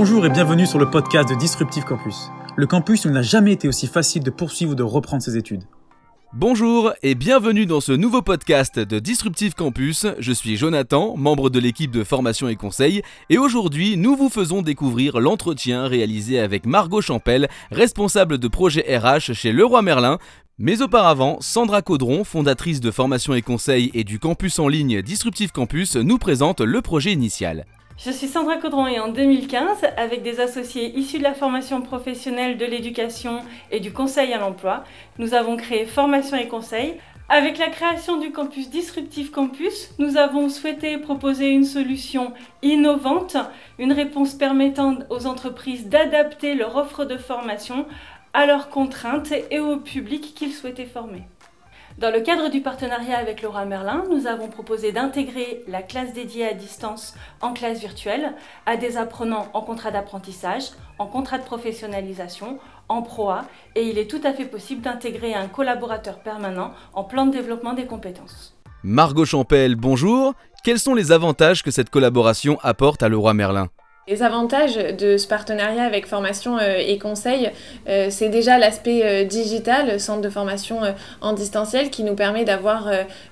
Bonjour et bienvenue sur le podcast de Disruptive Campus. Le campus n'a jamais été aussi facile de poursuivre ou de reprendre ses études. Bonjour et bienvenue dans ce nouveau podcast de Disruptive Campus. Je suis Jonathan, membre de l'équipe de formation et conseil, et aujourd'hui nous vous faisons découvrir l'entretien réalisé avec Margot Champel, responsable de projet RH chez Leroy Merlin. Mais auparavant, Sandra Caudron, fondatrice de formation et conseil et du campus en ligne Disruptive Campus, nous présente le projet initial. Je suis Sandra Caudron et en 2015, avec des associés issus de la formation professionnelle, de l'éducation et du conseil à l'emploi, nous avons créé Formation et Conseil. Avec la création du campus Disruptive Campus, nous avons souhaité proposer une solution innovante, une réponse permettant aux entreprises d'adapter leur offre de formation à leurs contraintes et au public qu'ils souhaitaient former. Dans le cadre du partenariat avec Laura Merlin, nous avons proposé d'intégrer la classe dédiée à distance en classe virtuelle à des apprenants en contrat d'apprentissage, en contrat de professionnalisation, en proa, et il est tout à fait possible d'intégrer un collaborateur permanent en plan de développement des compétences. Margot Champel, bonjour. Quels sont les avantages que cette collaboration apporte à Leroy Merlin? Les avantages de ce partenariat avec formation euh, et conseil, euh, c'est déjà l'aspect euh, digital, centre de formation en distanciel, qui nous permet d'avoir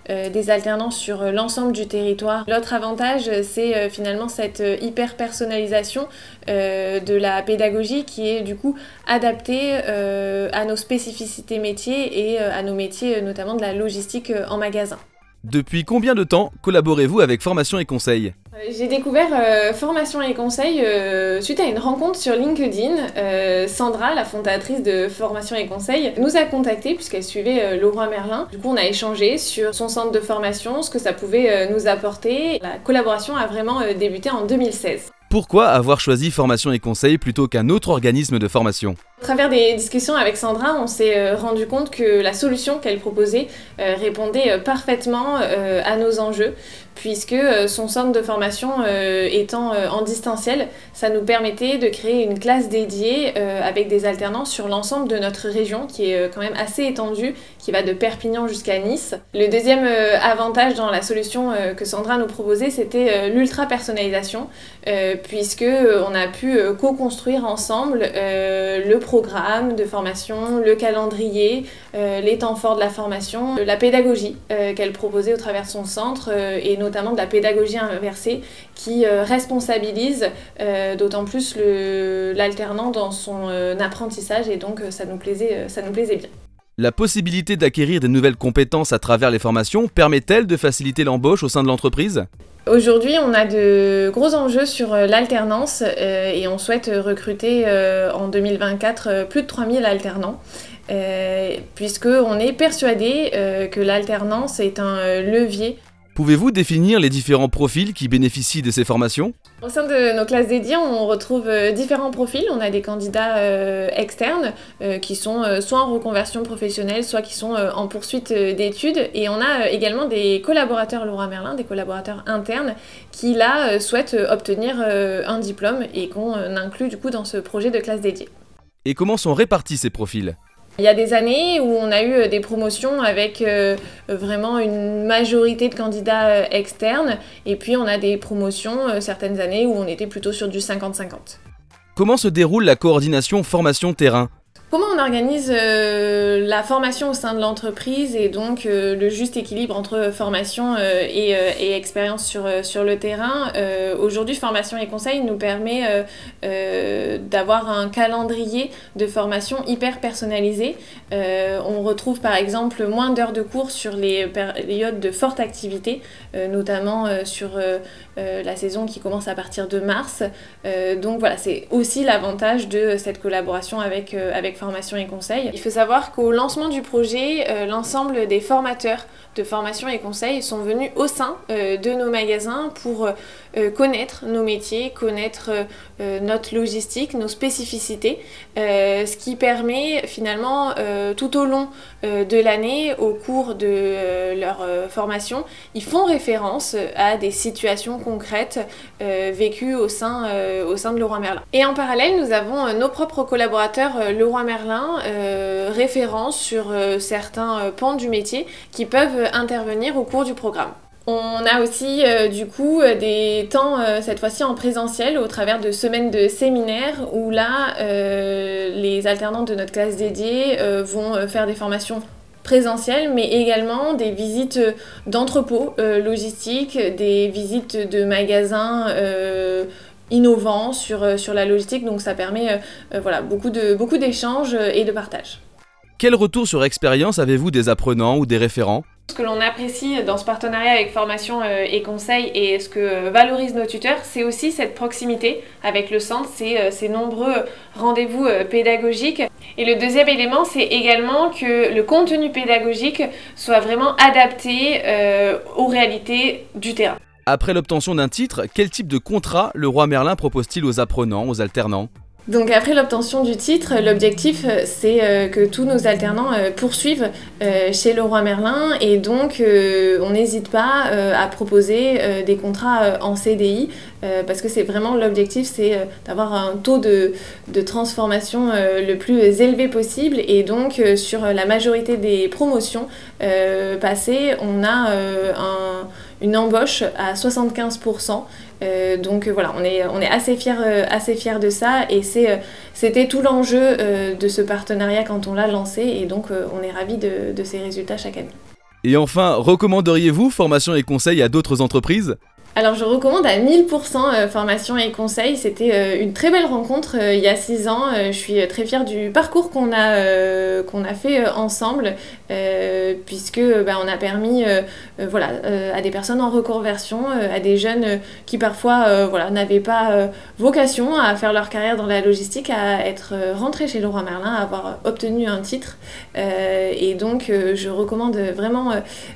des alternances sur l'ensemble du territoire. L'autre avantage, c'est finalement cette hyper personnalisation de la pédagogie qui est du coup adaptée à nos spécificités métiers et à nos métiers notamment de la logistique en magasin. Depuis combien de temps collaborez-vous avec Formation et Conseil? Euh, J'ai découvert euh, Formation et Conseil euh, suite à une rencontre sur LinkedIn. Sandra, la fondatrice de Formation et Conseil, nous a contactés puisqu'elle suivait Laurent Merlin. Du coup, on a échangé sur son centre de formation, ce que ça pouvait nous apporter. La collaboration a vraiment débuté en 2016. Pourquoi avoir choisi Formation et Conseil plutôt qu'un autre organisme de formation? À travers des discussions avec Sandra, on s'est euh, rendu compte que la solution qu'elle proposait euh, répondait euh, parfaitement à nos enjeux, puisque son centre de formation étant en distanciel, ça nous permettait de créer une classe dédiée avec des alternances sur l'ensemble de notre région, qui est quand même assez étendue, qui va de Perpignan jusqu'à Nice. Le deuxième avantage dans la solution que Sandra nous proposait, c'était l'ultra personnalisation, puisque on a pu co-construire ensemble le programme de formation, le calendrier, euh, les temps forts de la formation, la pédagogie euh, qu'elle proposait au travers de son centre euh, et notamment de la pédagogie inversée qui responsabilise d'autant plus l'alternant dans son apprentissage et donc ça nous plaisait bien. La possibilité d'acquérir de nouvelles compétences à travers les formations permet-elle de faciliter l'embauche au sein de l'entreprise? Aujourd'hui, on a de gros enjeux sur euh, l'alternance euh, et on souhaite recruter euh, en 2024 plus de 3000 alternants. puisqu'on est persuadé que l'alternance est un levier Pouvez-vous définir les différents profils qui bénéficient de ces formations? Au sein de nos classes dédiées, on retrouve euh, différents profils. On a des candidats euh, externes euh, qui sont soit en reconversion professionnelle, soit qui sont en poursuite d'études. Et on a également des collaborateurs Laura Merlin, des collaborateurs internes, qui là souhaitent obtenir un diplôme et qu'on inclut du coup dans ce projet de classe dédiée. Et comment sont répartis ces profils? Il y a des années où on a eu euh, des promotions avec euh, vraiment une majorité de candidats euh, externes, et puis on a des promotions certaines années où on était plutôt sur du 50-50. Comment se déroule la coordination formation-terrain? Comment on organise euh, la formation au sein de l'entreprise et donc euh, le juste équilibre entre formation euh, et, et, expérience sur, sur le terrain? Aujourd'hui, formation et conseil nous permet d'avoir un calendrier de formation hyper personnalisé. on retrouve par exemple moins d'heures de cours sur les périodes de forte activité, notamment sur la saison qui commence à partir de mars. donc voilà, c'est aussi l'avantage de cette collaboration avec, avec formation et conseil. Il faut savoir qu'au lancement du projet, euh, l'ensemble des formateurs de formation et conseil sont venus au sein euh, de nos magasins pour euh, connaître nos métiers, connaître notre logistique, nos spécificités, ce qui permet finalement tout au long de l'année, au cours de leur formation, ils font référence à des situations concrètes vécues au sein, au sein de Leroy Merlin. Et en parallèle, nous avons nos propres collaborateurs Leroy Merlin, référents sur certains pans du métier qui peuvent intervenir au cours du programme. On a aussi du coup des temps cette fois-ci en présentiel au travers de semaines de séminaires où là les alternantes de notre classe dédiée vont faire des formations présentielles mais également des visites d'entrepôts logistiques, des visites de magasins innovants sur, sur la logistique donc ça permet voilà, beaucoup d'échanges beaucoup et de partage. Quel retour sur expérience avez-vous des apprenants ou des référents? Ce que l'on apprécie dans ce partenariat avec formation euh, et conseil et ce que valorisent nos tuteurs, c'est aussi cette proximité avec le centre, c'est euh, ces nombreux rendez-vous euh, pédagogiques. Et le deuxième élément, c'est également que le contenu pédagogique soit vraiment adapté aux réalités du terrain. Après l'obtention d'un titre, quel type de contrat le roi Merlin propose-t-il aux apprenants, aux alternants? Donc après l'obtention du titre, l'objectif euh, c'est euh, que tous nos alternants euh, poursuivent chez le roi Merlin. Et donc on n'hésite pas à proposer des contrats en CDI parce que c'est vraiment l'objectif c'est d'avoir un taux de, de transformation le plus élevé possible. Et donc sur la majorité des promotions passées on a un une embauche à 75%. Euh, donc voilà, on est, fiers euh, assez fier de ça et euh, c'était tout l'enjeu de ce partenariat quand on l'a lancé et donc on est ravis de, de ces résultats chaque année. Et enfin, recommanderiez-vous formation et conseils à d'autres entreprises? Alors je recommande à 1000% euh, formation et conseils. C'était euh, une très belle rencontre euh, il y a 6 ans. je suis très fière du parcours qu'on a, a fait ensemble puisque bah, on a permis voilà, à des personnes en reconversion, à des jeunes qui parfois voilà, n'avaient pas vocation à faire leur carrière dans la logistique, à être rentrés chez Leroy Merlin, à avoir obtenu un titre. et donc je recommande vraiment,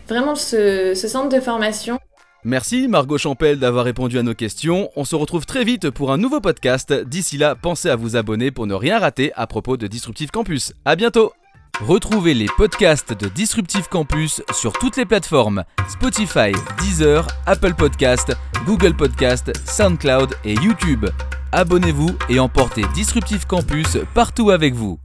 vraiment ce centre de formation. Merci Margot Champel d'avoir répondu à nos questions. On se retrouve très vite pour un nouveau podcast. D'ici là, pensez à vous abonner pour ne rien rater à propos de Disruptive Campus. À bientôt Retrouvez les podcasts de Disruptive Campus sur toutes les plateformes Spotify, Deezer, Apple Podcast, Google Podcast, SoundCloud et YouTube. Abonnez-vous et emportez Disruptive Campus partout avec vous.